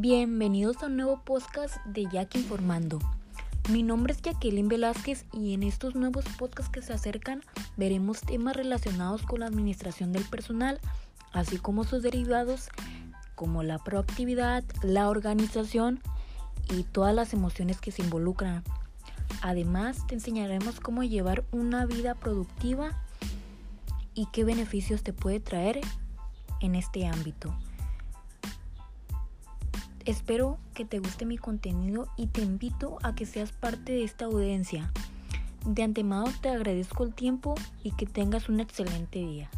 Bienvenidos a un nuevo podcast de Jack Informando. Mi nombre es Jacqueline Velázquez y en estos nuevos podcasts que se acercan veremos temas relacionados con la administración del personal, así como sus derivados como la proactividad, la organización y todas las emociones que se involucran. Además, te enseñaremos cómo llevar una vida productiva y qué beneficios te puede traer en este ámbito. Espero que te guste mi contenido y te invito a que seas parte de esta audiencia. De antemano te agradezco el tiempo y que tengas un excelente día.